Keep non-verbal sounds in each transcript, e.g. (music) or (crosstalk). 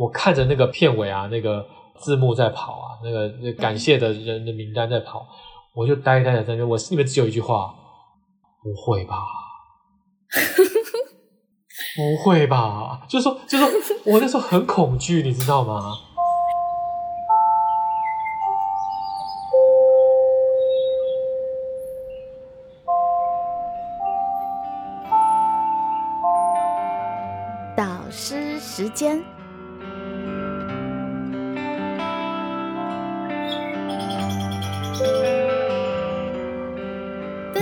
我看着那个片尾啊，那个字幕在跑啊，那个那感谢的人的名单在跑，我就呆呆的在那边，我心里面只有一句话：不会吧？不会吧？就是说，就是说我那时候很恐惧，你知道吗？导师时间。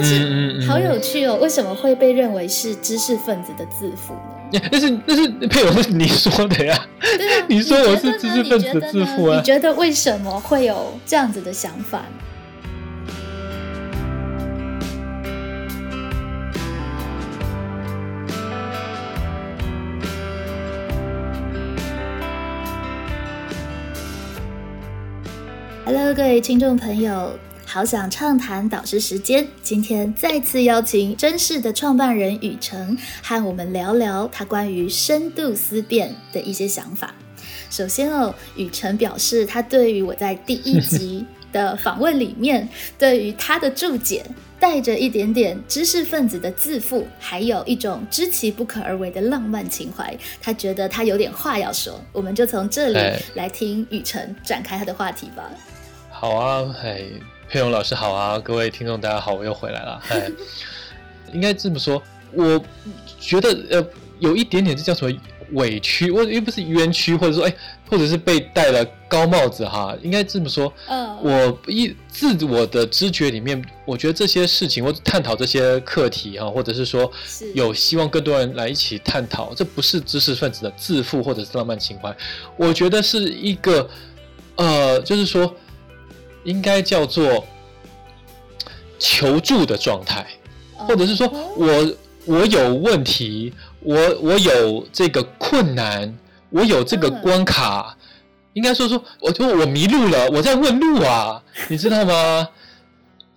但是好有趣哦，为什么会被认为是知识分子的自负呢？(laughs) 那是那是配偶是你说的呀？对啊，(laughs) 你说我是知识分子自负啊？你觉得为什么会有这样子的想法？Hello，各位听众朋友，好想畅谈导师时间。今天再次邀请真视的创办人雨辰，和我们聊聊他关于深度思辨的一些想法。首先哦，雨辰表示他对于我在第一集的访问里面，对于他的注解带着一点点知识分子的自负，还有一种知其不可而为的浪漫情怀，他觉得他有点话要说。我们就从这里来听雨辰展开他的话题吧。好啊，哎，佩蓉老师好啊，各位听众大家好，我又回来了。哎，(laughs) 应该这么说，我觉得呃，有一点点这叫什么委屈，我又不是冤屈，或者说哎，或者是被戴了高帽子哈，应该这么说。嗯，我一自我的知觉里面，我觉得这些事情或者探讨这些课题哈，或者是说有希望更多人来一起探讨，这不是知识分子的自负或者是浪漫情怀，我觉得是一个呃，就是说。应该叫做求助的状态，或者是说我我有问题，我我有这个困难，我有这个关卡，应该说说，我就我迷路了，我在问路啊，你知道吗？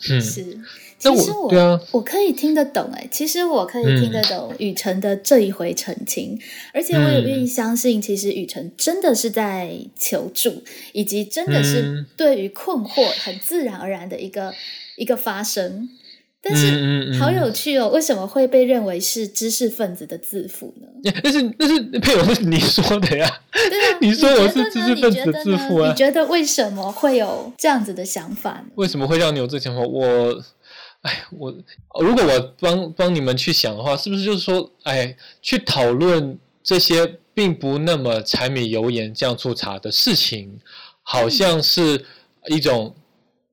嗯，是。其实我我可以听得懂哎，其实我可以听得懂雨辰的这一回澄清，而且我也愿意相信，其实雨辰真的是在求助，以及真的是对于困惑很自然而然的一个一个发生。但是好有趣哦，为什么会被认为是知识分子的自负呢？(laughs) 那是那是配偶是你说的呀？对啊，(laughs) 你说我是知识分子的自负啊？你觉得为什么会有这样子的想法？为什么会让你有这想法？我。哎，我如果我帮帮你们去想的话，是不是就是说，哎，去讨论这些并不那么柴米油盐酱醋茶的事情，好像是一种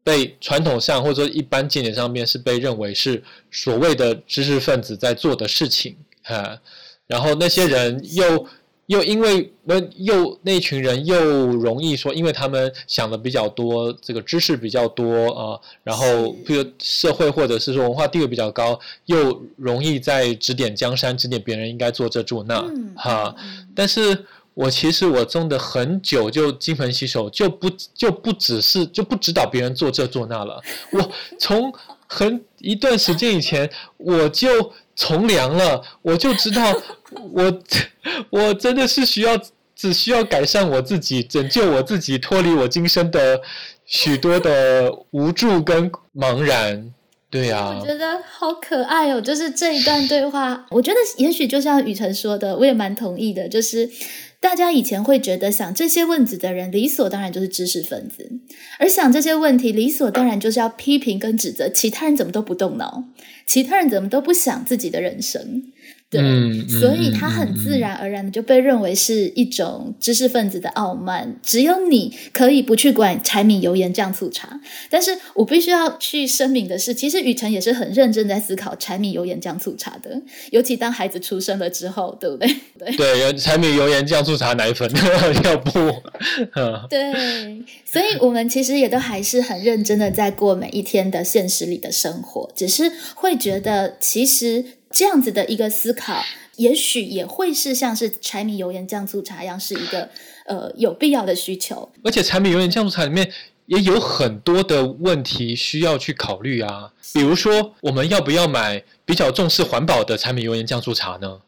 被传统上或者说一般见解上面是被认为是所谓的知识分子在做的事情啊，然后那些人又。又因为那又那群人又容易说，因为他们想的比较多，这个知识比较多啊，然后比如社会或者是说文化地位比较高，又容易在指点江山，指点别人应该做这做那哈。但是我其实我种的很久，就金盆洗手，就不就不只是就不指导别人做这做那了。我从很一段时间以前我就从良了，我就知道。我 (laughs) 我真的是需要，只需要改善我自己，拯救我自己，脱离我今生的许多的无助跟茫然。对呀，我觉得好可爱哦！就是这一段对话，我觉得也许就像雨辰说的，我也蛮同意的。就是大家以前会觉得想这些问题的人，理所当然就是知识分子，而想这些问题，理所当然就是要批评跟指责其他人怎么都不动脑，其他人怎么都不想自己的人生。对，所以他很自然而然的就被认为是一种知识分子的傲慢。只有你可以不去管柴米油盐酱醋茶。但是我必须要去声明的是，其实雨辰也是很认真在思考柴米油盐酱醋茶的。尤其当孩子出生了之后，对不对？(laughs) 对，对，柴米油盐酱醋茶奶粉 (laughs) 要不？对，所以我们其实也都还是很认真的在过每一天的现实里的生活，只是会觉得其实。这样子的一个思考，也许也会是像是柴米油盐酱醋茶一样，是一个呃有必要的需求。而且柴米油盐酱醋茶里面也有很多的问题需要去考虑啊，比如说我们要不要买比较重视环保的柴米油盐酱醋茶呢？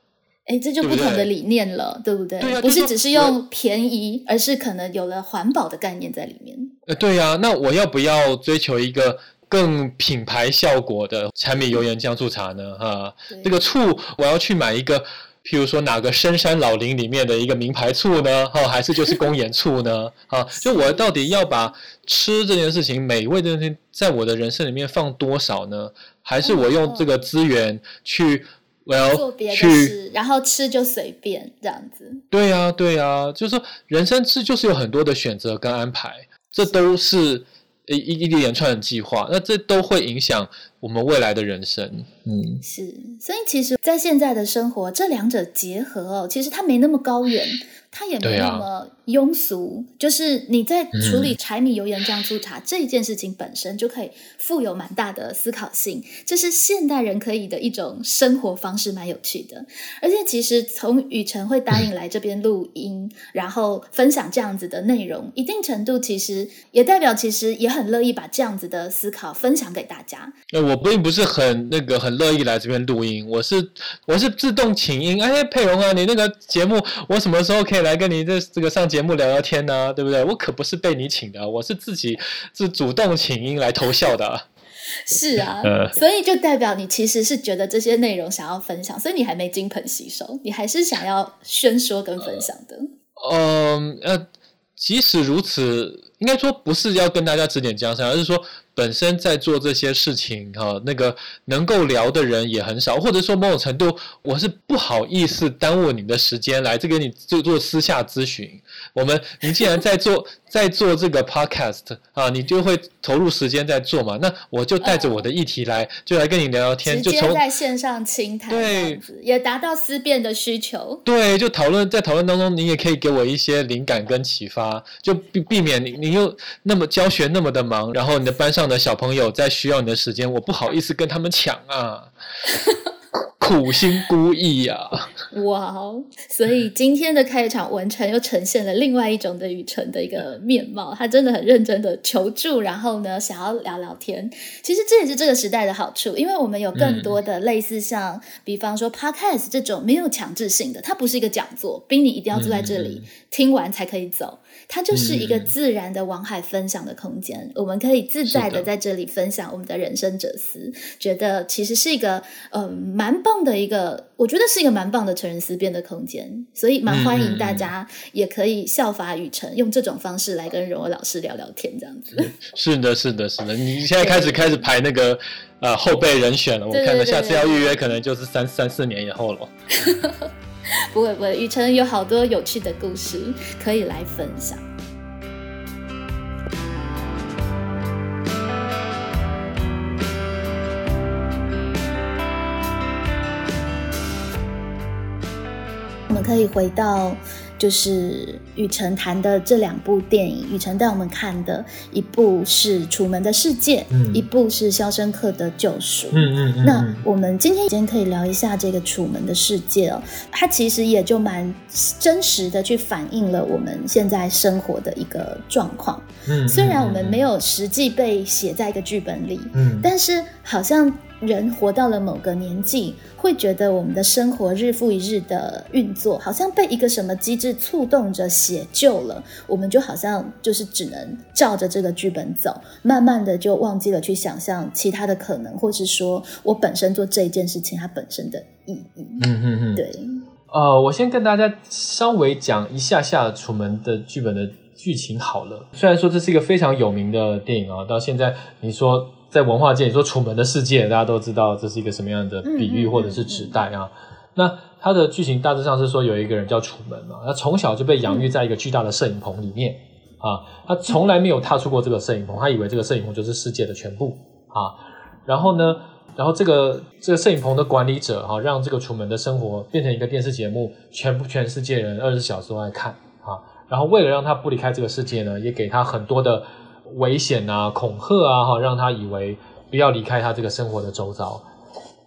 哎，这就不同的理念了，对不对？对啊，不是只是用便宜，而是可能有了环保的概念在里面。呃，对呀，那我要不要追求一个更品牌效果的柴米油盐酱醋茶呢？哈，这个醋我要去买一个，譬如说哪个深山老林里面的一个名牌醋呢？哈，还是就是公盐醋呢？啊，(laughs) 就我到底要把吃这件事情、美味这件事情，在我的人生里面放多少呢？还是我用这个资源去？我要做别的事，然后吃就随便这样子。对呀，对呀，就是说人生是就是有很多的选择跟安排，这都是一一连串的计划，那这都会影响我们未来的人生。嗯，是，所以其实，在现在的生活，这两者结合哦，其实它没那么高远。它也没那么庸俗，就是你在处理柴米油盐酱醋茶这一件事情本身就可以富有蛮大的思考性，这是现代人可以的一种生活方式，蛮有趣的。而且其实从雨辰会答应来这边录音，然后分享这样子的内容，一定程度其实也代表其实也很乐意把这样子的思考分享给大家。那我并不是很那个很乐意来这边录音，我是我是自动请缨。哎，佩蓉啊，你那个节目我什么时候可以？来跟你这这个上节目聊聊天呢，对不对？我可不是被你请的，我是自己是主动请缨来投效的。是啊，(laughs) 所以就代表你其实是觉得这些内容想要分享，所以你还没金盆洗手，你还是想要宣说跟分享的。嗯呃，即使如此，应该说不是要跟大家指点江山，而是说。本身在做这些事情哈，那个能够聊的人也很少，或者说某种程度，我是不好意思耽误你的时间来这跟你做做私下咨询。我们，你既然在做 (laughs) 在做这个 podcast 啊，你就会投入时间在做嘛，那我就带着我的议题来，就来跟你聊聊天，就从在线上倾谈，对，也达到思辨的需求。对，就讨论在讨论当中，你也可以给我一些灵感跟启发，就避避免你你又那么教学那么的忙，然后你的班上。的小朋友在需要你的时间，我不好意思跟他们抢啊，苦心孤诣呀。哇哦！所以今天的开场，文成又呈现了另外一种的雨辰的一个面貌。他真的很认真的求助，然后呢，想要聊聊天。其实这也是这个时代的好处，因为我们有更多的类似像，比方说 podcast 这种没有强制性的，它不是一个讲座，逼你一定要坐在这里听完才可以走。它就是一个自然的往海分享的空间，我们可以自在的在这里分享我们的人生哲思，觉得其实是一个呃蛮棒的一个，我觉得是一个蛮棒的成人思辨的空间，所以蛮欢迎大家也可以效法雨辰，用这种方式来跟荣儿老师聊聊天，这样子。(laughs) 是的，是的，是的，你现在开始开始排那个呃后备人选了，我看到下次要预约可能就是三三四年以后了。(laughs) (laughs) 不会不会，雨辰有好多有趣的故事可以来分享。我们可以回到。就是雨辰谈的这两部电影，雨辰带我们看的一部是《楚门的世界》，一部是《肖申克的救赎》。嗯嗯。那我们今天先可以聊一下这个《楚门的世界》哦，它其实也就蛮真实的去反映了我们现在生活的一个状况。嗯。虽然我们没有实际被写在一个剧本里，嗯，但是好像。人活到了某个年纪，会觉得我们的生活日复一日的运作，好像被一个什么机制触动着写就了。我们就好像就是只能照着这个剧本走，慢慢的就忘记了去想象其他的可能，或是说我本身做这一件事情它本身的意义。嗯嗯嗯，对。呃，我先跟大家稍微讲一下下《楚门》的剧本的剧情好了。虽然说这是一个非常有名的电影啊，到现在你说。在文化界，你说《楚门的世界》，大家都知道这是一个什么样的比喻或者是指代啊？那它的剧情大致上是说，有一个人叫楚门嘛，他从小就被养育在一个巨大的摄影棚里面啊，他从来没有踏出过这个摄影棚，他以为这个摄影棚就是世界的全部啊。然后呢，然后这个这个摄影棚的管理者哈，让这个楚门的生活变成一个电视节目，全部全世界人二十四小时都在看啊。然后为了让他不离开这个世界呢，也给他很多的。危险啊，恐吓啊，哈，让他以为不要离开他这个生活的周遭。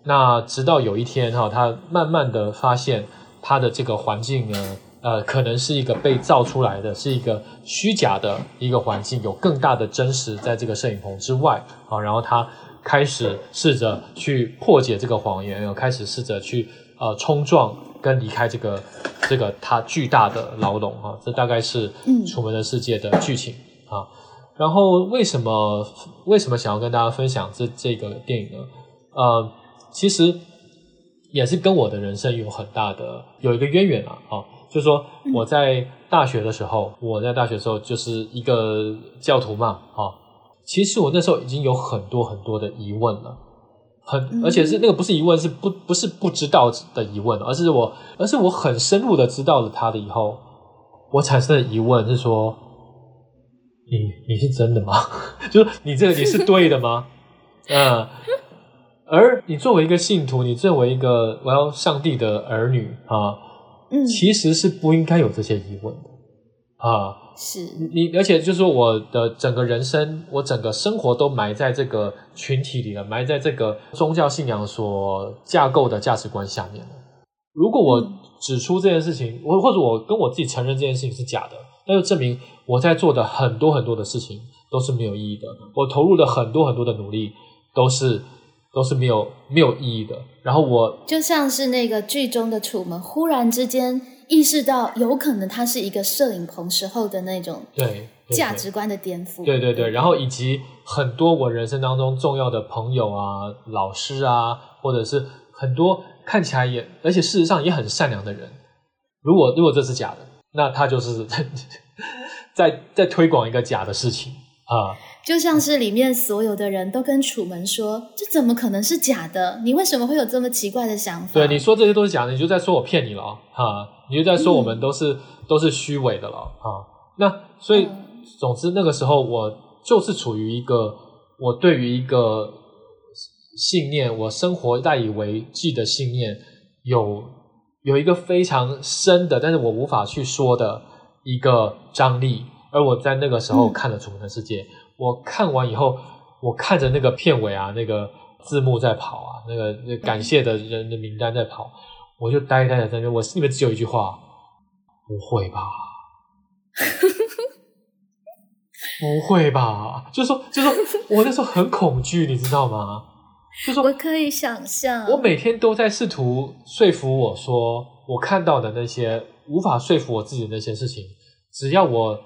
那直到有一天，哈，他慢慢的发现他的这个环境呢，呃，可能是一个被造出来的，是一个虚假的一个环境，有更大的真实在这个摄影棚之外，啊，然后他开始试着去破解这个谎言，开始试着去呃冲撞跟离开这个这个他巨大的牢笼啊，这大概是嗯《楚门的世界》的剧情啊。然后为什么为什么想要跟大家分享这这个电影呢？呃，其实也是跟我的人生有很大的有一个渊源啊，啊，就是说我在大学的时候，我在大学的时候就是一个教徒嘛，啊，其实我那时候已经有很多很多的疑问了。很，而且是那个不是疑问，是不不是不知道的疑问，而是我，而是我很深入的知道了他的以后，我产生的疑问是说，你你是真的吗？(laughs) 就是你这个你是对的吗？(laughs) 嗯，而你作为一个信徒，你作为一个我要上帝的儿女啊，嗯，其实是不应该有这些疑问的啊。是你，而且就是说，我的整个人生，我整个生活都埋在这个群体里了，埋在这个宗教信仰所架构的价值观下面了。如果我指出这件事情，我或者我跟我自己承认这件事情是假的，那就证明我在做的很多很多的事情都是没有意义的。我投入的很多很多的努力都是都是没有没有意义的。然后我就像是那个剧中的楚门，忽然之间意识到，有可能他是一个摄影棚时候的那种对价值观的颠覆。对对对，然后以及很多我人生当中重要的朋友啊、老师啊，或者是很多看起来也，而且事实上也很善良的人，如果如果这是假的，那他就是在在推广一个假的事情啊。就像是里面所有的人都跟楚门说：“这怎么可能是假的？你为什么会有这么奇怪的想法？”对，你说这些都是假的，你就在说我骗你了啊、哈，你就在说我们都是、都是虚伪的了啊。那所以，嗯总之那个时候我就是处于一个我对于一个信念，我生活赖以为继的信念有有一个非常深的，但是我无法去说的一个张力。而我在那个时候嗯看了《楚门的世界》，我看完以后，我看着那个片尾啊，那个字幕在跑啊，那个那感谢的人的名单在跑，我就呆呆的在那，我心里面只有一句话：不会吧？(laughs) 不会吧？就是说，就是说我那时候很恐惧，你知道吗？就是说我可以想象，我每天都在试图说服我说，我看到的那些无法说服我自己的那些事情，只要我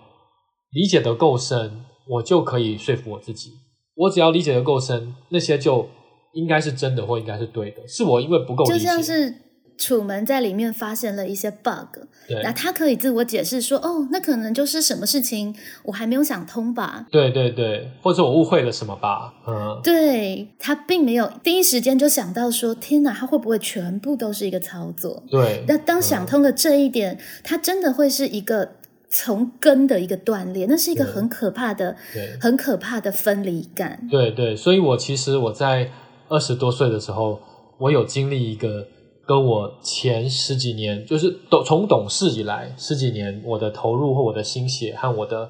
理解的够深，我就可以说服我自己。我只要理解的够深，那些就应该是真的或应该是对的。是我因为不够理就解，像是楚门在里面发现了一些 bug，对那他可以自我解释说：“哦，那可能就是什么事情我还没有想通吧。”对对对，或者我误会了什么吧？嗯，对他并没有第一时间就想到说：“天哪，他会不会全部都是一个操作？”对。那当想通了这一点，他真的会是一个从根的一个断裂，那是一个很可怕的、对很可怕的分离感。对对，所以我其实我在二十多岁的时候，我有经历一个跟我前十几年，就是懂从懂事以来十几年，我的投入或我的心血和我的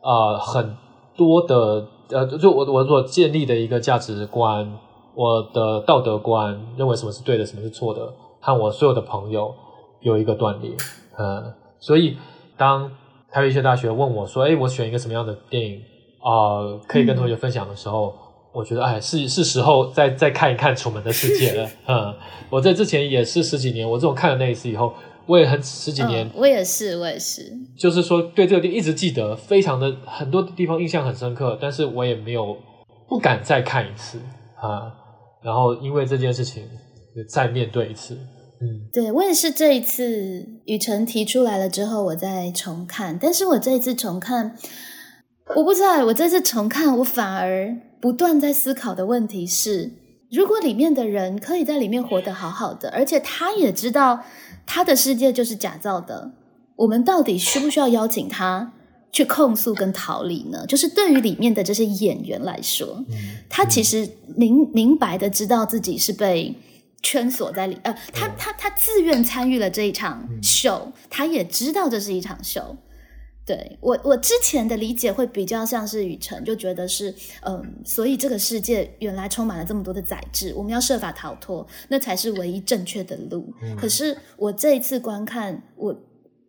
呃很多的呃，就我我所建立的一个价值观，我的道德观，认为什么是对的，什么是错的，和我所有的朋友有一个断裂。呃，所以当台北医学大学问我说：“哎，我选一个什么样的电影啊、呃可以跟同学分享的时候，我觉得哎，是是时候再再看一看《楚门的世界》了。(laughs) 嗯，我在之前也是十几年，我这种看了那一次以后，我也很十几年，嗯，我也是，我也是。就是说对这个地一直记得，非常的很多地方印象很深刻，但是我也没有不敢再看一次啊。然后因为这件事情再面对一次，嗯，对我也是这一次雨辰提出来了之后，我再重看。但是我这一次重看，我不知道，我这次重看，我反而不断在思考的问题是：如果里面的人可以在里面活得好好的，而且他也知道他的世界就是假造的，我们到底需不需要邀请他去控诉跟逃离呢？就是对于里面的这些演员来说，他其实明明白的知道自己是被圈锁在里，呃，他他他自愿参与了这一场秀，他也知道这是一场秀。对我，我之前的理解会比较像是雨辰，就觉得是，嗯，所以这个世界原来充满了这么多的宰制，我们要设法逃脱，那才是唯一正确的路。可是我这一次观看，我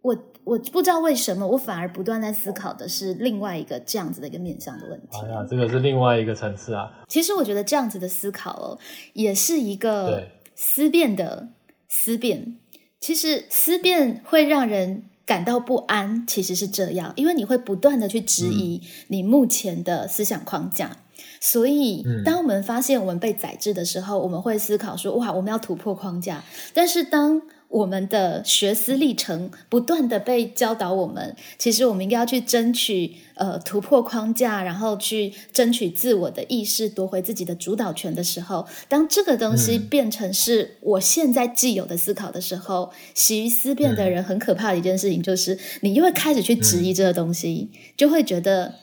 我我不知道为什么，我反而不断在思考的是另外一个这样子的一个面向的问题。哎呀，这个是另外一个层次啊，其实我觉得这样子的思考哦，也是一个思辨的思辨。其实思辨会让人感到不安，其实是这样，因为你会不断的去质疑你目前的思想框架。所以，当我们发现我们被宰制的时候，我们会思考说：“哇，我们要突破框架。”但是当我们的学思历程不断的被教导，我们其实我们应该要去争取呃突破框架，然后去争取自我的意识，夺回自己的主导权的时候，当这个东西变成是我现在既有的思考的时候，习于思辨的人很可怕的一件事情就是，你又会开始去质疑这个东西，就会觉得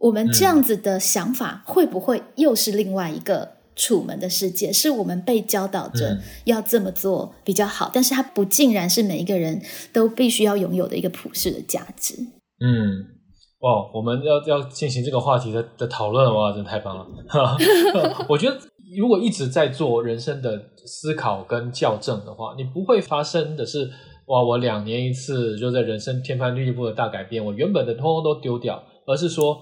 我们这样子的想法会不会又是另外一个？楚门的世界是我们被教导着要这么做比较好，但是它不尽然是每一个人都必须要拥有的一个普世的价值。嗯，哇，我们要要进行这个话题的的讨论，哇，真的太棒了！(laughs) 我觉得如果一直在做人生的思考跟校正的话，你不会发生的是，哇，我两年一次就在人生天翻地覆的大改变，我原本的通通都丢掉，而是说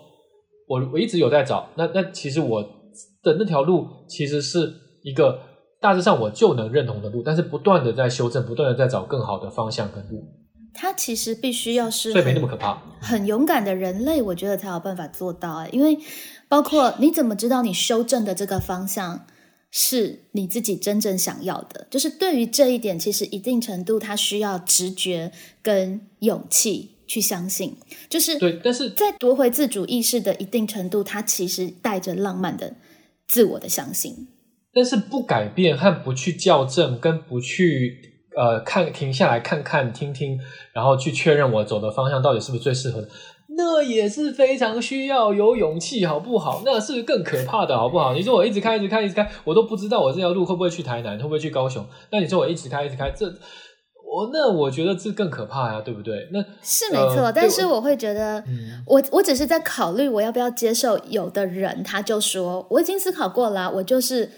我我一直有在找，那那其实我。的那条路其实是一个大致上我就能认同的路，但是不断的在修正，不断的在找更好的方向跟路。它其实必须要是所以没那么可怕，很勇敢的人类，我觉得才有办法做到啊。因为包括你怎么知道你修正的这个方向是你自己真正想要的？就是对于这一点，其实一定程度它需要直觉跟勇气去相信。就是对，但是在夺回自主意识的一定程度，它其实带着浪漫的。自我的相信，但是不改变和不去校正，跟不去呃看停下来看看听听，然后去确认我走的方向到底是不是最适合的，那也是非常需要有勇气，好不好？那是更可怕的，好不好？你说我一直开，一直开，一直开，我都不知道我这条路会不会去台南，会不会去高雄？那你说我一直开，一直开，这。我那我觉得这更可怕呀，对不对？那是没错，但是我会觉得，我我只是在考虑我要不要接受。有的人他就说，我已经思考过了，我就是。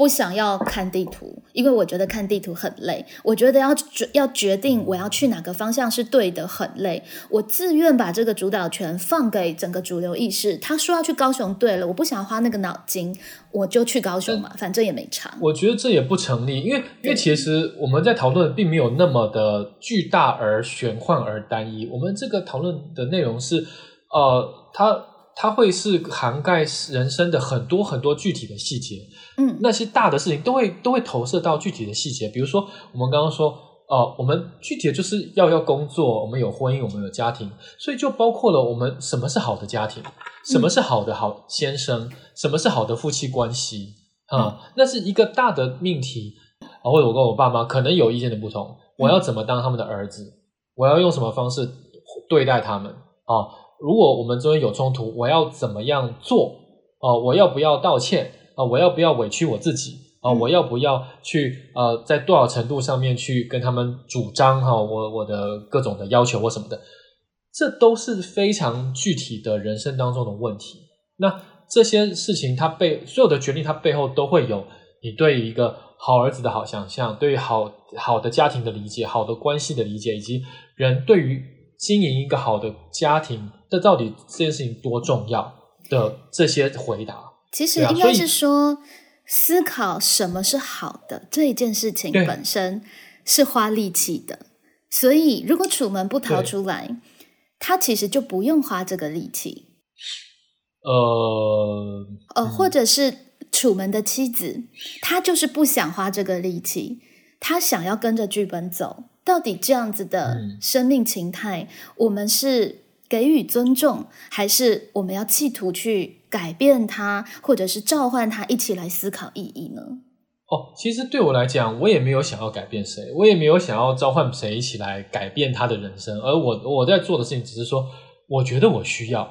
不想要看地图，因为我觉得看地图很累。我觉得要决要决定我要去哪个方向是对的，很累。我自愿把这个主导权放给整个主流意识。他说要去高雄，对了，我不想花那个脑筋，我就去高雄嘛，反正也没差。我觉得这也不成立，因为因为其实我们在讨论并没有那么的巨大而玄幻而单一。我们这个讨论的内容是，呃，它它会是涵盖人生的很多很多具体的细节。嗯，那些大的事情都会都会投射到具体的细节，比如说我们刚刚说，呃，我们具体的就是要要工作，我们有婚姻，我们有家庭，所以就包括了我们什么是好的家庭，什么是好的好先生，什么是好的夫妻关系啊，那是一个大的命题啊。或者我跟我爸妈可能有意见的不同，我要怎么当他们的儿子，我要用什么方式对待他们啊？如果我们中间有冲突，我要怎么样做啊？我要不要道歉？啊，我要不要委屈我自己啊？我要不要去呃，在多少程度上面去跟他们主张哈？我我的各种的要求或什么的，这都是非常具体的人生当中的问题。那这些事情，它背所有的决定，它背后都会有你对一个好儿子的好想象，对于好好的家庭的理解，好的关系的理解，以及人对于经营一个好的家庭，这到底这件事情多重要的这些回答。其实应该是说，思考什么是好的这一件事情本身是花力气的，所以如果楚门不逃出来，他其实就不用花这个力气。呃。呃，或者是楚门的妻子，她就是不想花这个力气，她想要跟着剧本走。到底这样子的生命情态，我们是给予尊重，还是我们要企图去？改变它，或者是召唤它一起来思考意义呢？哦，其实对我来讲，我也没有想要改变谁，我也没有想要召唤谁一起来改变他的人生。而我我在做的事情，只是说，我觉得我需要，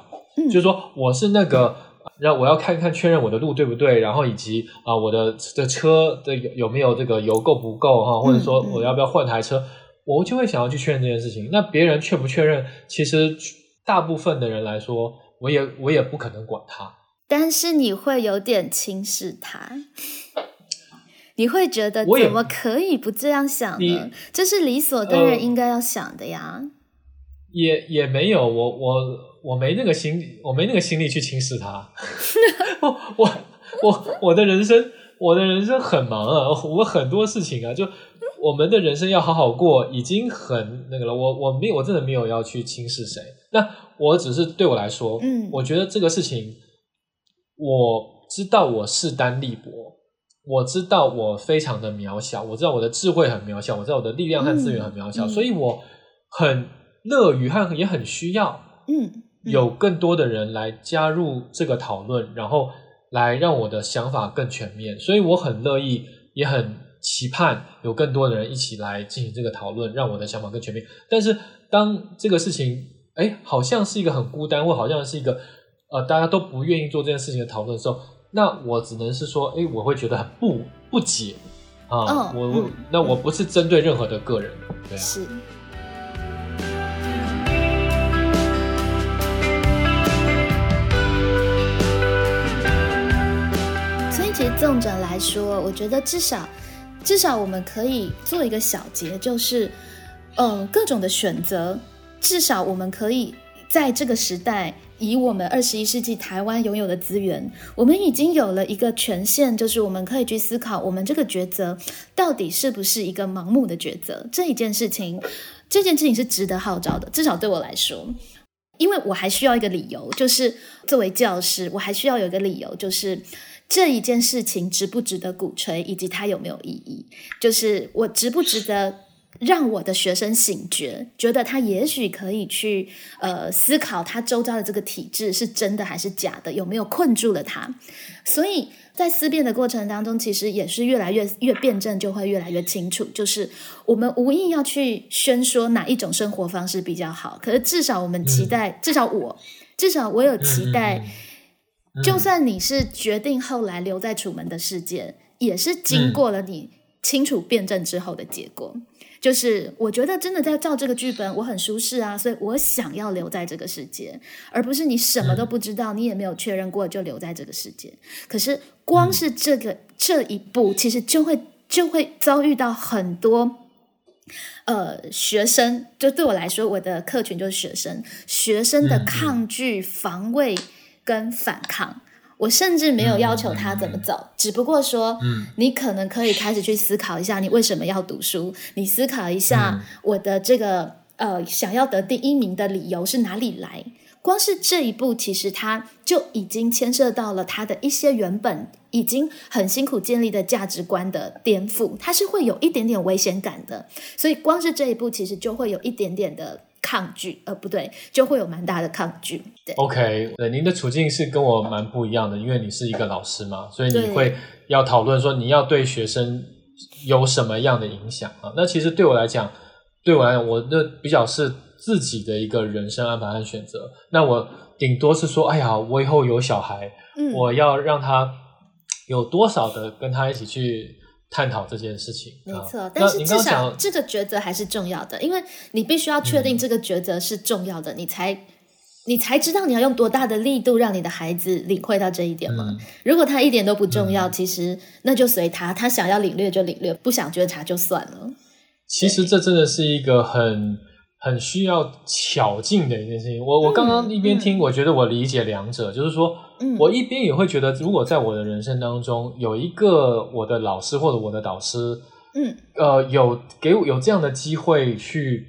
就是说，我是那个让我要看看确认我的路对不对，然后以及啊，我的的车的有有没有这个油够不够哈，或者说我要不要换台车，我就会想要去确认这件事情。那别人确不确认，其实大部分的人来说。我也我也不可能管他，但是你会有点轻视他，你会觉得怎么可以不这样想呢？这是理所当然应该要想的呀。也也没有，我我我没那个心，我没那个心力去轻视他。(laughs) 我我我我的人生，我的人生很忙啊，我很多事情啊，就我们的人生要好好过，已经很那个了。我我没有，我真的没有要去轻视谁。那我只是对我来说，嗯我觉得这个事情，我知道我势单力薄，我知道我非常的渺小，我知道我的智慧很渺小，我知道我的力量和资源很渺小，所以我很乐于和也很需要嗯，嗯有更多的人来加入这个讨论，然后来让我的想法更全面。所以我很乐意，也很期盼有更多的人一起来进行这个讨论，让我的想法更全面。但是当这个事情，哎，好像是一个很孤单，或好像是一个呃大家都不愿意做这件事情的讨论的时候，那我只能是说，哎，我会觉得很不不解啊。嗯我那我不是针对任何的个人，对啊。是。所以，其实纵者来说，我觉得至少至少我们可以做一个小结，就是嗯各种的选择，至少我们可以在这个时代，以我们二十一世纪台湾拥有的资源，我们已经有了一个权限，就是我们可以去思考，我们这个抉择到底是不是一个盲目的抉择。这一件事情，这件事情是值得号召的，至少对我来说。因为我还需要一个理由，就是作为教师，我还需要有一个理由，就是这一件事情值不值得鼓吹，以及它有没有意义，就是我值不值得让我的学生醒觉，觉得他也许可以去呃思考他周遭的这个体制是真的还是假的，有没有困住了他。所以在思辨的过程当中，其实也是越来越越辩证，就会越来越清楚，就是我们无意要去宣说哪一种生活方式比较好，可是至少我们期待，至少我，至少我有期待。就算你是决定后来留在楚门的世界，也是经过了你清楚辩证之后的结果。就是我觉得真的在照这个剧本，我很舒适啊，所以我想要留在这个世界，而不是你什么都不知道，你也没有确认过就留在这个世界。可是光是这个、这一步，其实就会就会遭遇到很多。呃，学生就对我来说，我的客群就是学生，学生的抗拒、防卫跟反抗。我甚至没有要求他怎么走，只不过说，嗯你可能可以开始去思考一下，你为什么要读书？你思考一下，我的这个呃想要得第一名的理由是哪里来？光是这一步，其实他就已经牵涉到了他的一些原本已经很辛苦建立的价值观的颠覆，他是会有一点点危险感的。所以光是这一步，其实就会有一点点的抗拒，呃，不对，就会有蛮大的抗拒。对，OK，对，您的处境是跟我蛮不一样的，因为你是一个老师嘛，所以你会要讨论说你要对学生有什么样的影响啊？那其实对我来讲，对我来讲，我的比较是自己的一个人生安排和选择。那我顶多是说，哎呀，我以后有小孩，嗯，我要让他有多少的跟他一起去探讨这件事情。啊没错，那但是至少讲这个抉择还是重要的，因为你必须要确嗯定这个抉择是重要的，你才你才知道你要用多大的力度让你的孩子领会到这一点嘛。嗯如果他一点都不重要，其实那就随他，他想要领略就领略，不想觉察就算了。其实这真的是一个很很需要巧劲的一件事情。我我刚刚一边听，我觉得我理解两者，就是说嗯，我一边也会觉得，如果在我的人生当中有一个我的老师或者我的导师，嗯呃，有给我有这样的机会去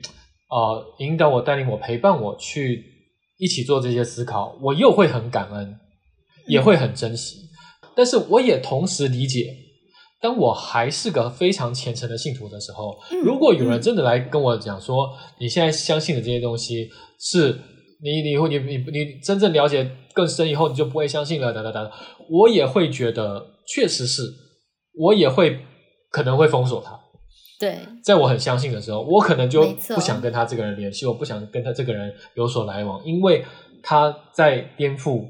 呃引导我、带领我、陪伴我去一起做这些思考，我又会很感恩，也会很珍惜。但是我也同时理解，当我还是个非常虔诚的信徒的时候，嗯如果有人真的来跟我讲说，你现在相信的这些东西是你你会你你你真正了解更深以后，你就不会相信了，等等等，我也会觉得确实是，我也会可能会封锁他。对，在我很相信的时候，我可能就不想跟他这个人联系，我不想跟他这个人有所来往，因为他在颠覆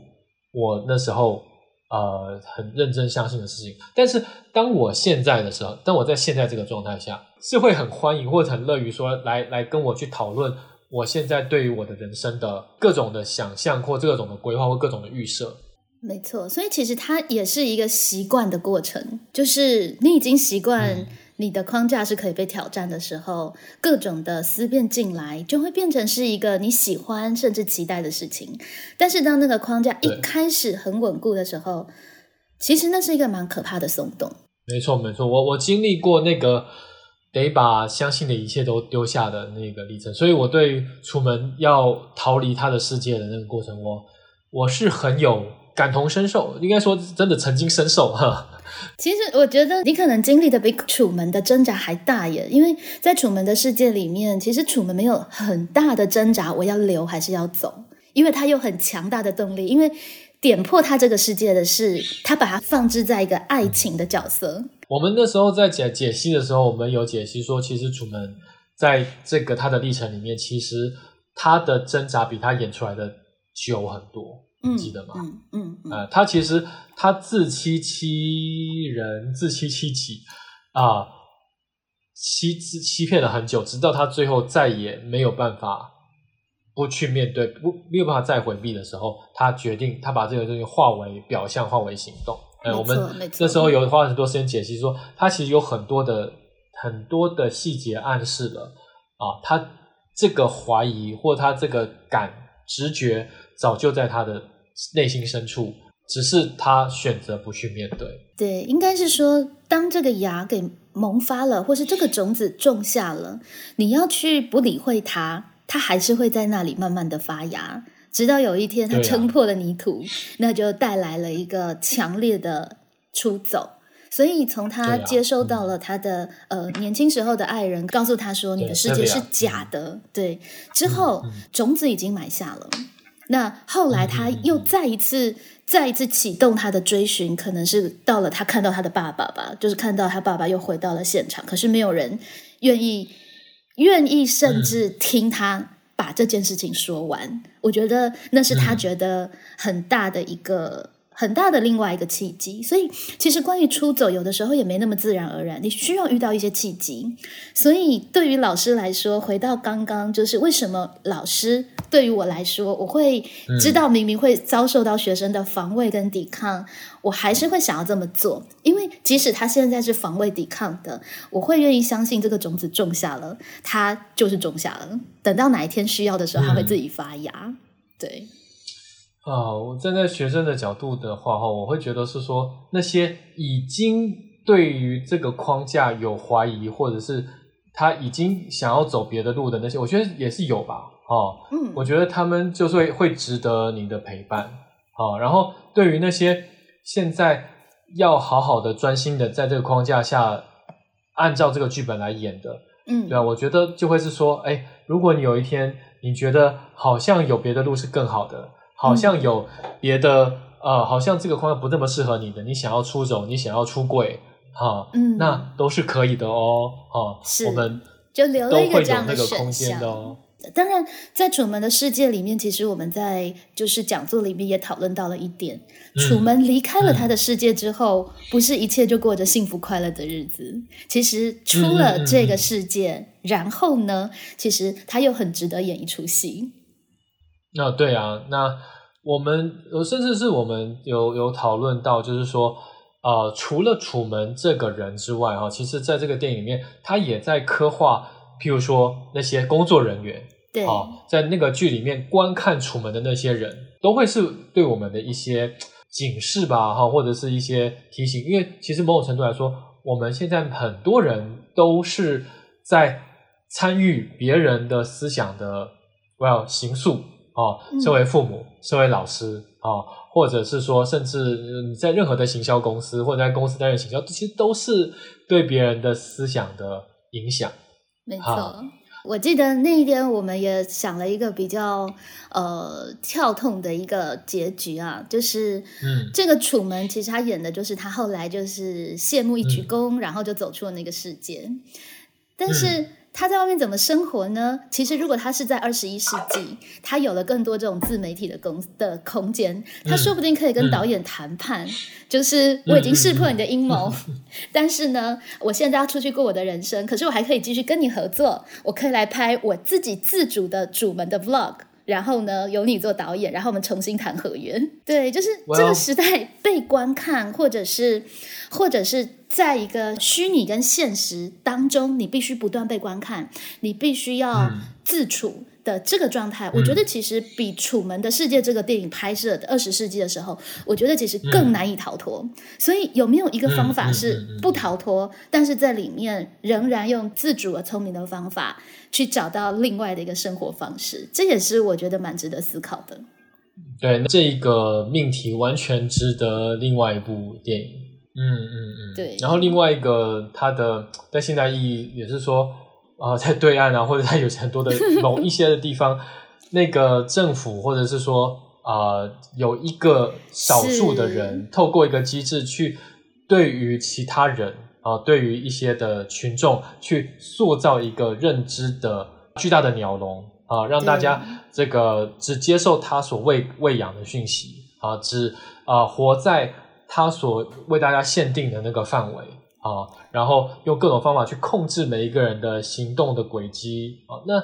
我那时候呃很认真相信的事情。但是当我现在的时候，当我在现在这个状态下，是会很欢迎或者很乐于说来来跟我去讨论我现在对于我的人生的各种的想象或各种的规划或各种的预设。没错，所以其实它也是一个习惯的过程，就是你已经习惯嗯你的框架是可以被挑战的时候，各种的思辨进来，就会变成是一个你喜欢甚至期待的事情。但是当那个框架一开始很稳固的时候，其实那是一个蛮可怕的松动。没错，没错，我我经历过那个得把相信的一切都丢下的那个历程。所以我对楚门要逃离他的世界的那个过程，我我是很有感同身受，应该说真的曾经深受哈。其实我觉得你可能经历的比楚门的挣扎还大耶，因为在楚门的世界里面，其实楚门没有很大的挣扎，我要留还是要走，因为他有很强大的动力，因为点破他这个世界的是，他把它放置在一个爱情的角色。我们那时候在解解析的时候，我们有解析说，其实楚门在这个他的历程里面，其实他的挣扎比他演出来的久很多。你记得吗？嗯嗯，呃，他其实他自欺欺人，自欺欺己啊，欺欺欺骗了很久，直到他最后再也没有办法不去面对，不没有办法再回避的时候，他决定他把这个东西化为表象，化为行动。哎，我们那时候有花很多时间解析，说他其实有很多的很多的细节暗示了啊，他这个怀疑或他这个感直觉。早就在他的内心深处，只是他选择不去面对。对，应该是说，当这个芽给萌发了，或是这个种子种下了，你要去不理会它，它还是会在那里慢慢的发芽，直到有一天它撑破了泥土，那就带来了一个强烈的出走。所以从他接收到了他的呃年轻时候的爱人告诉他说你的世界是假的，对，之后种子已经埋下了。那后来他又再一次、再一次启动他的追寻，可能是到了他看到他的爸爸吧，就是看到他爸爸又回到了现场，可是没有人愿意、愿意甚至听他把这件事情说完。我觉得那是他觉得很大的一个。很大的另外一个契机，所以其实关于出走，有的时候也没那么自然而然，你需要遇到一些契机。所以对于老师来说，回到刚刚，就是为什么老师对于我来说，我会知道明明会遭受到学生的防卫跟抵抗，我还是会想要这么做，因为即使他现在是防卫抵抗的，我会愿意相信这个种子种下了，它就是种下了，等到哪一天需要的时候，它会自己发芽。对。啊，我站在学生的角度的话，哈，我会觉得是说那些已经对于这个框架有怀疑，或者是他已经想要走别的路的那些，我觉得也是有吧，哦，嗯，我觉得他们就是会会值得你的陪伴，啊，然后对于那些现在要好好的专心的在这个框架下按照这个剧本来演的，嗯，对啊，我觉得就会是说，哎，如果你有一天你觉得好像有别的路是更好的。好像有别的，呃，好像这个框架不那么适合你的，你想要出走，你想要出柜，哈，嗯，那都是可以的哦，哈，我们就留了一个这样的空间的哦。当然，在楚门的世界里面，其实我们在就是讲座里面也讨论到了一点：楚门离开了他的世界之后，不是一切就过着幸福快乐的日子。其实出了这个世界，然后呢，其实他又很值得演一出戏。那对啊，那我们甚至是我们有有讨论到，就是说，呃，除了楚门这个人之外，哈，其实在这个电影里面，他也在刻画，譬如说那些工作人员，对，啊，在那个剧里面观看楚门的那些人，都会是对我们的一些警示吧，哈，或者是一些提醒，因为其实某种程度来说，我们现在很多人都是在参与别人的思想的，我要行诉。哦，身为父母，身为老师，哦，或者是说，甚至你在任何的行销公司或者在公司担任行销，其实都是对别人的思想的影响。没错，我记得那一天我们也想了一个比较呃跳痛的一个结局啊，就是嗯，这个楚门其实他演的就是他后来就是谢幕一鞠躬，然后就走出了那个世界，但是。他在外面怎么生活呢？其实，如果他是在二十一世纪，他有了更多这种自媒体的公的空间，他说不定可以跟导演谈判，就是我已经识破你的阴谋，(laughs) 但是呢，我现在要出去过我的人生，可是我还可以继续跟你合作，我可以来拍我自己自主的主门的 vlog。然后呢，由你做导演，然后我们重新谈合约。(laughs) 对，就是这个时代被观看，或者是，或者是在一个虚拟跟现实当中，你必须不断被观看，你必须要自处。的这个状态，我觉得其实比《楚门的世界》这个电影拍摄的二十世纪的时候，我觉得其实更难以逃脱。所以有没有一个方法是不逃脱，但是在里面仍然用自主而聪明的方法去找到另外的一个生活方式？这也是我觉得蛮值得思考的。对，这一个命题完全值得另外一部电影。嗯嗯嗯。对。然后另外一个，它的在现代意义也是说。啊，在对岸啊，或者在有很多的某一些的地方，那个政府或者是说啊，有一个少数的人，透过一个机制去对于其他人啊，对于一些的群众去塑造一个认知的巨大的鸟笼啊，让大家这个只接受他所喂喂养的讯息啊，只啊活在他所为大家限定的那个范围。啊，然后用各种方法去控制每一个人的行动的轨迹啊，那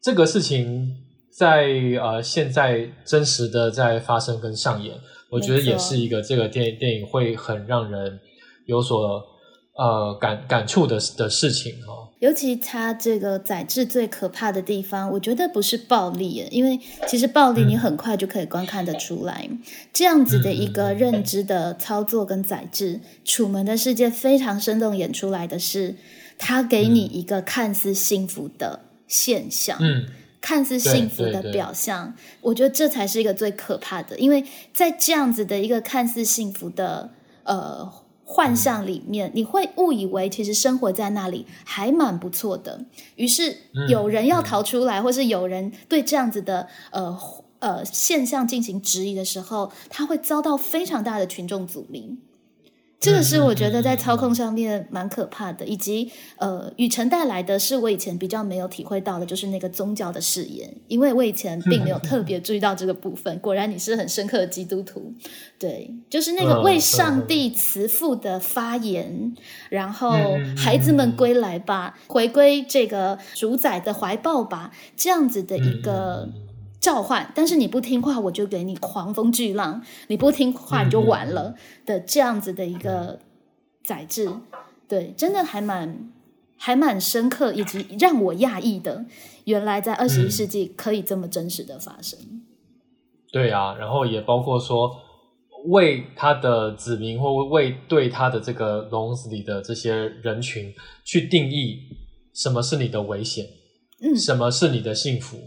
这个事情在呃现在真实的在发生跟上演，我觉得也是一个这个电电影会很让人有所。呃，感感触的的事情哦，尤其他这个宰制最可怕的地方，我觉得不是暴力，因为其实暴力你很快就可以观看得出来，这样子的一个认知的操作跟宰制，《楚门的世界》非常生动演出来的是，他给你一个看似幸福的现象，嗯，看似幸福的表象，我觉得这才是一个最可怕的，因为在这样子的一个看似幸福的呃。幻象里面，你会误以为其实生活在那里还蛮不错的。于是有人要逃出来，或是有人对这样子的呃呃现象进行质疑的时候，他会遭到非常大的群众阻力。这个是我觉得在操控上面蛮可怕的，以及呃，雨辰带来的是我以前比较没有体会到的，就是那个宗教的誓言，因为我以前并没有特别注意到这个部分。果然你是很深刻的基督徒，对，就是那个为上帝慈父的发言，然后孩子们归来吧，回归这个主宰的怀抱吧，这样子的一个。召唤，但是你不听话，我就给你狂风巨浪；你不听话，你就完了的这样子的一个宰制，对，真的还蛮还蛮深刻，以及让我讶异的，原来在二十一世纪可以这么真实的发生。对啊，然后也包括说为他的子民或为对他的这个笼子里的这些人群去定义什么是你的危险，嗯，什么是你的幸福。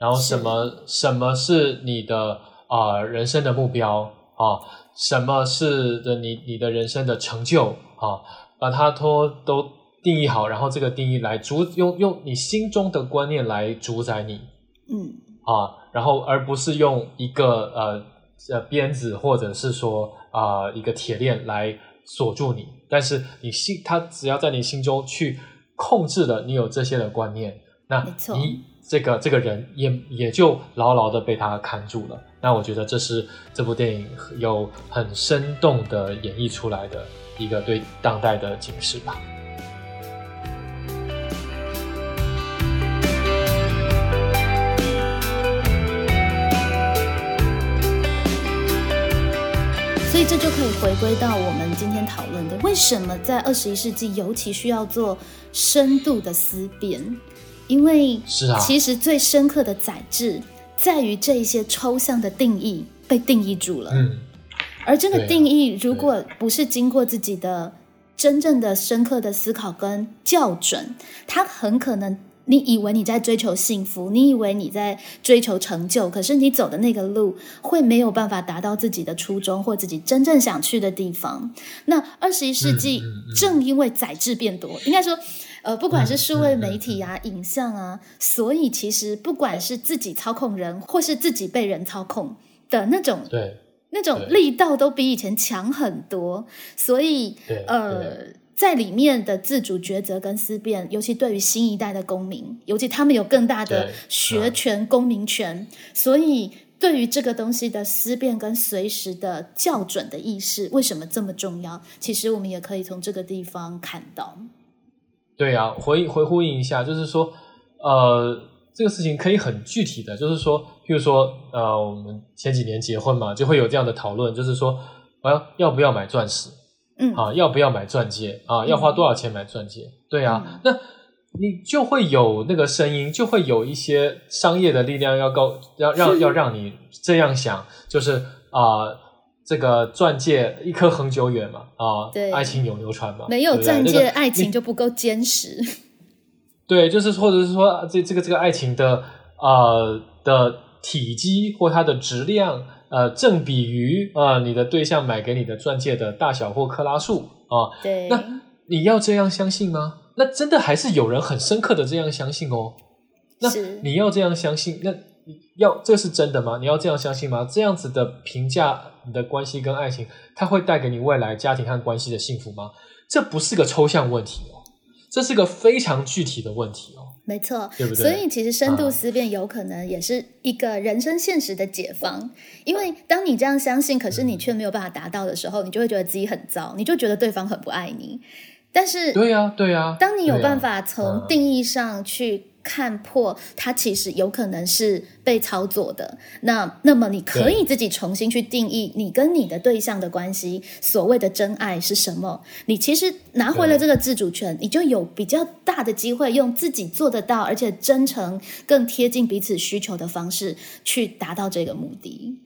然后什么什么是你的啊人生的目标啊？什么是的你你的人生的成就啊？把它都都定义好，然后这个定义来主用用你心中的观念来主宰你，嗯啊，然后而不是用一个呃呃鞭子或者是说啊一个铁链来锁住你，但是你心他只要在你心中去控制了你有这些的观念，那你。这个这个人也也就牢牢的被他看住了。那我觉得这是这部电影有很生动的演绎出来的一个对当代的警示吧。所以这就可以回归到我们今天讨论的：为什么在二十一世纪尤其需要做深度的思辨？因为其实最深刻的宰制在于这一些抽象的定义被定义住了，嗯，而这个定义如果不是经过自己的真正的深刻的思考跟校准，它很可能你以为你在追求幸福，你以为你在追求成就，可是你走的那个路会没有办法达到自己的初衷或自己真正想去的地方。那二十一世纪正因为宰制变多，应该说。呃，不管是数位媒体啊、影像啊，所以其实不管是自己操控人，或是自己被人操控的那种，对，那种力道都比以前强很多。所以，呃，在里面的自主抉择跟思辨，尤其对于新一代的公民，尤其他们有更大的学权、公民权，所以对于这个东西的思辨跟随时的校准的意识，为什么这么重要？其实我们也可以从这个地方看到。对啊，回回呼应一下，就是说，呃，这个事情可以很具体的，就是说，譬如说，呃，我们前几年结婚嘛，就会有这样的讨论，就是说，啊，要要不要买钻石？嗯，啊，要不要买钻戒？啊，要花多少钱买钻戒？对啊，那你就会有那个声音，就会有一些商业的力量要告，要让要让你这样想，就是啊、这个钻戒一颗恒久远嘛，啊、对爱情永流传嘛，没有钻戒，那个爱情就不够坚实。(laughs) 对，就是或者是说啊这这个这个爱情的呃的体积或它的质量，呃，正比于呃你的对象买给你的钻戒的大小或克拉数啊、对，那你要这样相信吗？那真的还是有人很深刻的这样相信哦。那你要这样相信，那你要这是真的吗？你要这样相信吗？这样子的评价你的关系跟爱情，它会带给你未来家庭和关系的幸福吗？这不是个抽象问题哦，这是个非常具体的问题哦，没错，对不对？所以其实深度啊思辨有可能也是一个人生现实的解放，因为当你这样相信，可是你却没有办法达到的时候，你就会觉得自己很糟，你就觉得对方很不爱你。但是，对呀、对呀、当你有办法从嗯定义上去看破，它其实有可能是被操作的。那那么你可以自己重新去定义你跟你的对象的关系，所谓的真爱是什么？你其实拿回了这个自主权，你就有比较大的机会用自己做得到，而且真诚、更贴近彼此需求的方式去达到这个目的。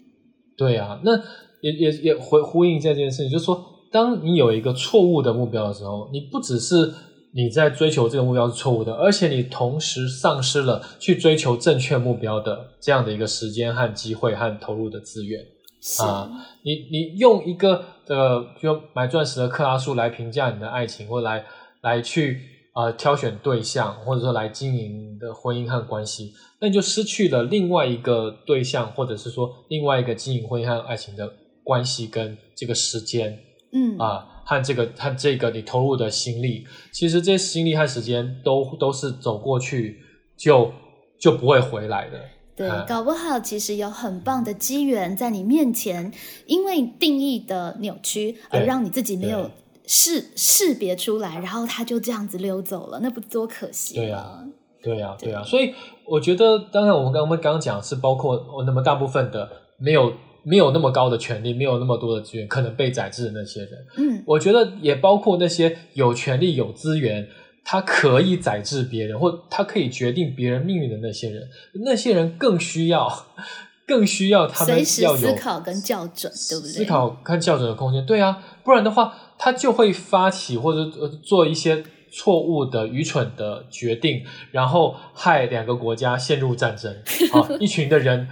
对啊，那也也也回呼应这件事情，就是说，当你有一个错误的目标的时候，你不只是你在追求这个目标是错误的，而且你同时丧失了去追求正确目标的这样的一个时间和机会和投入的资源。是，啊你你用一个呃，比如买钻石的克拉数来评价你的爱情，或来来去呃挑选对象，或者说来经营你的婚姻和关系，那你就失去了另外一个对象，或者是说另外一个经营婚姻和爱情的关系跟这个时间。嗯。啊，和这个和这个你投入的心力，其实这些心力和时间都都是走过去就就不会回来的。对啊，搞不好其实有很棒的机缘在你面前，因为定义的扭曲而对让你自己没有对。识识别出来，然后他就这样子溜走了，那不多可惜对啊！对呀、对。对呀、所以我觉得，当然我们刚刚刚刚讲是包括哦那么大部分的没有没有那么高的权利，没有那么多的资源，可能被宰制的那些人，嗯，我觉得也包括那些有权利、有资源，他可以宰制别人，或他可以决定别人命运的那些人，那些人更需要，(laughs) 更需要他们要有思考跟校准，对不对？思考跟校准的空间。对啊，不然的话，他就会发起或者呃做一些错误的、愚蠢的决定，然后害两个国家陷入战争。(laughs) 啊，一群的人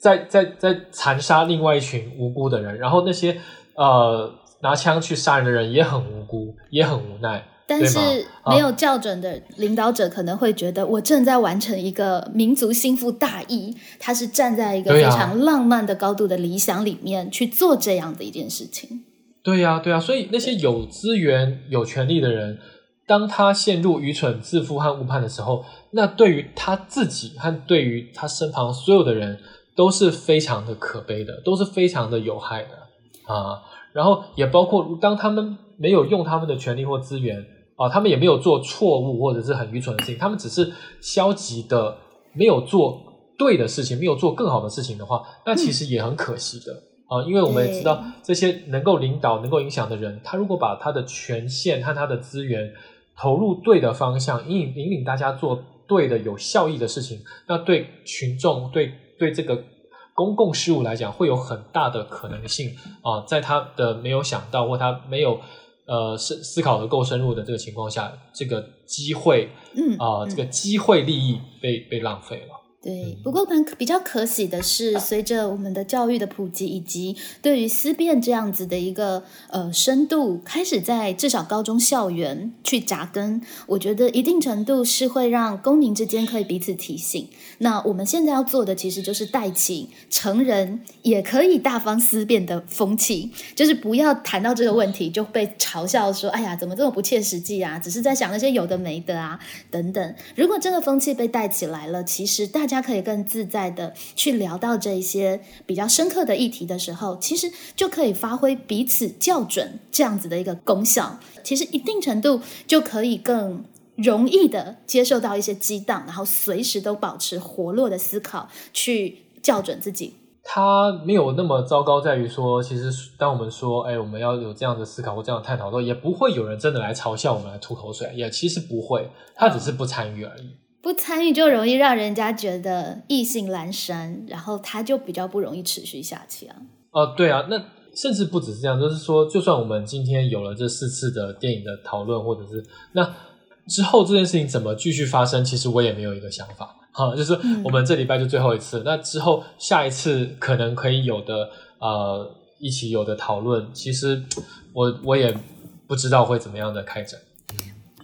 在在在残杀另外一群无辜的人，然后那些呃拿枪去杀人的人也很无辜，也很无奈。但是没有校准的领导者可能会觉得，我正在完成一个民族心腹大义，他是站在一个非常浪漫的高度的理想里面去做这样的一件事情。对呀、对呀、所以那些有资源、有权利的人，当他陷入愚蠢、自负和误判的时候，那对于他自己和对于他身旁所有的人，都是非常的可悲的，都是非常的有害的啊。然后也包括当他们没有用他们的权利或资源啊，他们也没有做错误或者是很愚蠢的事情，他们只是消极的没有做对的事情，没有做更好的事情的话，那其实也很可惜的。啊，因为我们也知道这些能够领导、能够影响的人，他如果把他的权限和他的资源投入对的方向，引引引领大家做对的、有效益的事情，那对群众、对对这个公共事务来讲，会有很大的可能性啊，在他的没有想到或他没有呃思思考的够深入的这个情况下，这个机会嗯啊、嗯这个机会利益被被浪费了。对，不过蛮比较可喜的是，随着我们的教育的普及，以及对于思辨这样子的一个呃深度开始在至少高中校园去扎根，我觉得一定程度是会让公民之间可以彼此提醒。那我们现在要做的其实就是带起成人也可以大方思辨的风气，就是不要谈到这个问题就被嘲笑说：“哎呀，怎么这么不切实际啊？只是在想那些有的没的啊，等等。”如果这个风气被带起来了，其实大大家可以更自在的去聊到这些比较深刻的议题的时候，其实就可以发挥彼此校准这样子的一个功效。其实一定程度就可以更容易的接受到一些激荡，然后随时都保持活络的思考，去校准自己。它没有那么糟糕，在于说，其实当我们说，哎，我们要有这样的思考或这样的探讨的时候，也不会有人真的来嘲笑我们，来吐口水，也其实不会，他只是不参与而已。不参与就容易让人家觉得意兴阑珊，然后他就比较不容易持续下去啊。哦，对啊，那甚至不只是这样，就是说，就算我们今天有了这四次的电影的讨论，或者是那之后这件事情怎么继续发生，其实我也没有一个想法。好，就是我们这礼拜就最后一次，那之后下一次可能可以有的呃一起有的讨论，其实我我也不知道会怎么样的开展。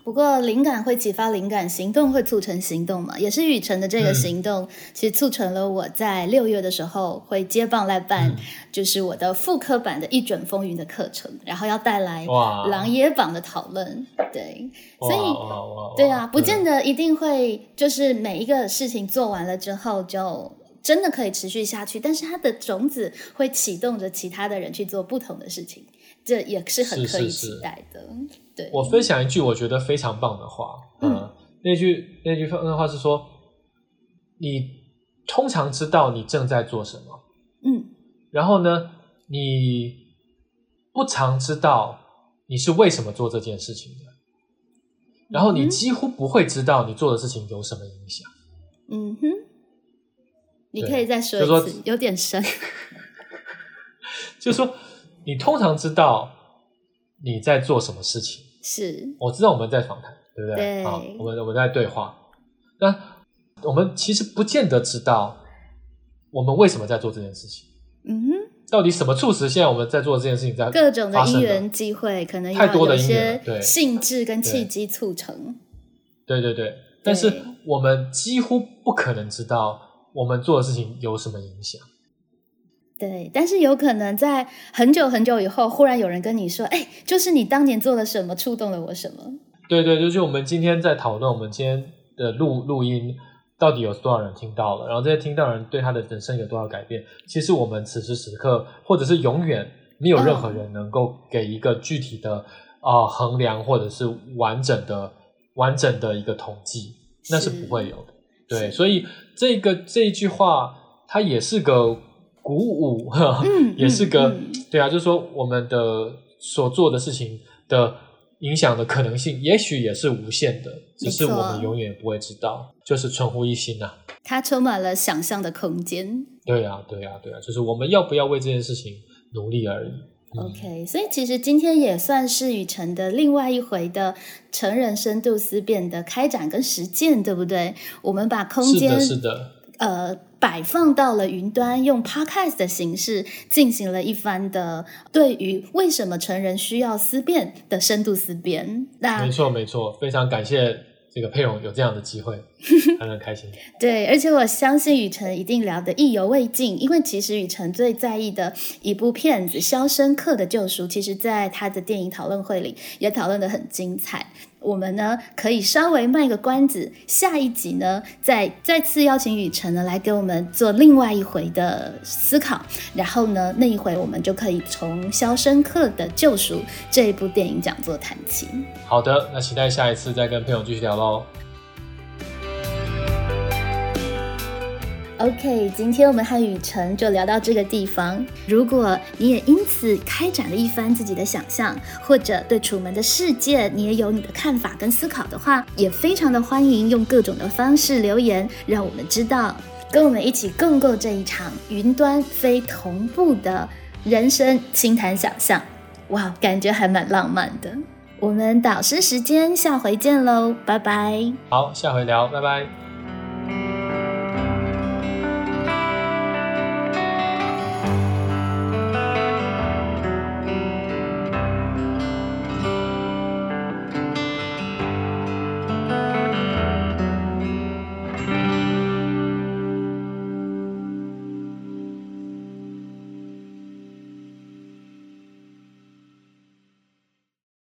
不过灵感会启发灵感，行动会促成行动嘛，也是雨辰的这个行动，其实促成了我在六月的时候会接棒来办，就是我的复刻版的一卷风云的课程，然后要带来狼野榜的讨论，对，所以对啊，不见得一定会就是每一个事情做完了之后就真的可以持续下去，但是它的种子会启动着其他的人去做不同的事情，这也是很可以期待的。我分享一句我觉得非常棒的话，嗯，那句那句那话是说，你通常知道你正在做什么，嗯，然后呢，你不常知道你是为什么做这件事情的，然后你几乎不会知道你做的事情有什么影响，嗯哼，你可以再说一次，有点深，(laughs) 就是说你通常知道你在做什么事情。是，我知道我们在访谈，对不对？对，好，我们我们在对话。那我们其实不见得知道我们为什么在做这件事情。嗯哼，到底什么促使现在我们在做这件事情？在各种的因缘机会，可能太多的因缘，对，性质跟契机促成。对对对，但是我们几乎不可能知道我们做的事情有什么影响。对，但是有可能在很久很久以后，忽然有人跟你说：“哎，就是你当年做了什么，触动了我什么？”对对，就是我们今天在讨论，我们今天的录录音到底有多少人听到了，然后这些听到人对他的人生有多少改变？其实我们此时此刻，或者是永远没有任何人能够给一个具体的啊衡量，或者是完整的完整的一个统计，那是不会有的。对，所以这个这一句话，它也是个。鼓舞，(laughs) 也是个对啊，就是说我们的所做的事情的影响的可能性，也许也是无限的，只是我们永远不会知道，就是存乎一心呐。它充满了想象的空间。对呀，对呀，对呀，就是我们要不要为这件事情努力而已。OK，所以其实今天也算是雨辰的另外一回的成人深度思辨的开展跟实践，对不对？我们把空间是的。呃，摆放到了云端，用 podcast 的形式进行了一番的对于为什么成人需要思辨的深度思辨。那没错，没错，非常感谢这个佩蓉有这样的机会，很开心。(laughs) 对，而且我相信雨辰一定聊得意犹未尽，因为其实雨辰最在意的一部片子《肖申克的救赎》，其实在他的电影讨论会里也讨论的很精彩。我们呢可以稍微卖个关子，下一集呢再再次邀请雨辰呢来给我们做另外一回的思考，然后呢那一回我们就可以从《肖申克的救赎》这一部电影讲座谈起。好的，那期待下一次再跟朋友继续聊喽。OK，今天我们和雨辰就聊到这个地方。如果你也因此开展了一番自己的想象，或者对楚门的世界你也有你的看法跟思考的话，也非常的欢迎用各种的方式留言，让我们知道，跟我们一起共构这一场云端非同步的人生轻谈想象。哇，感觉还蛮浪漫的。我们导师时间下回见喽，拜拜。好，下回聊，拜拜。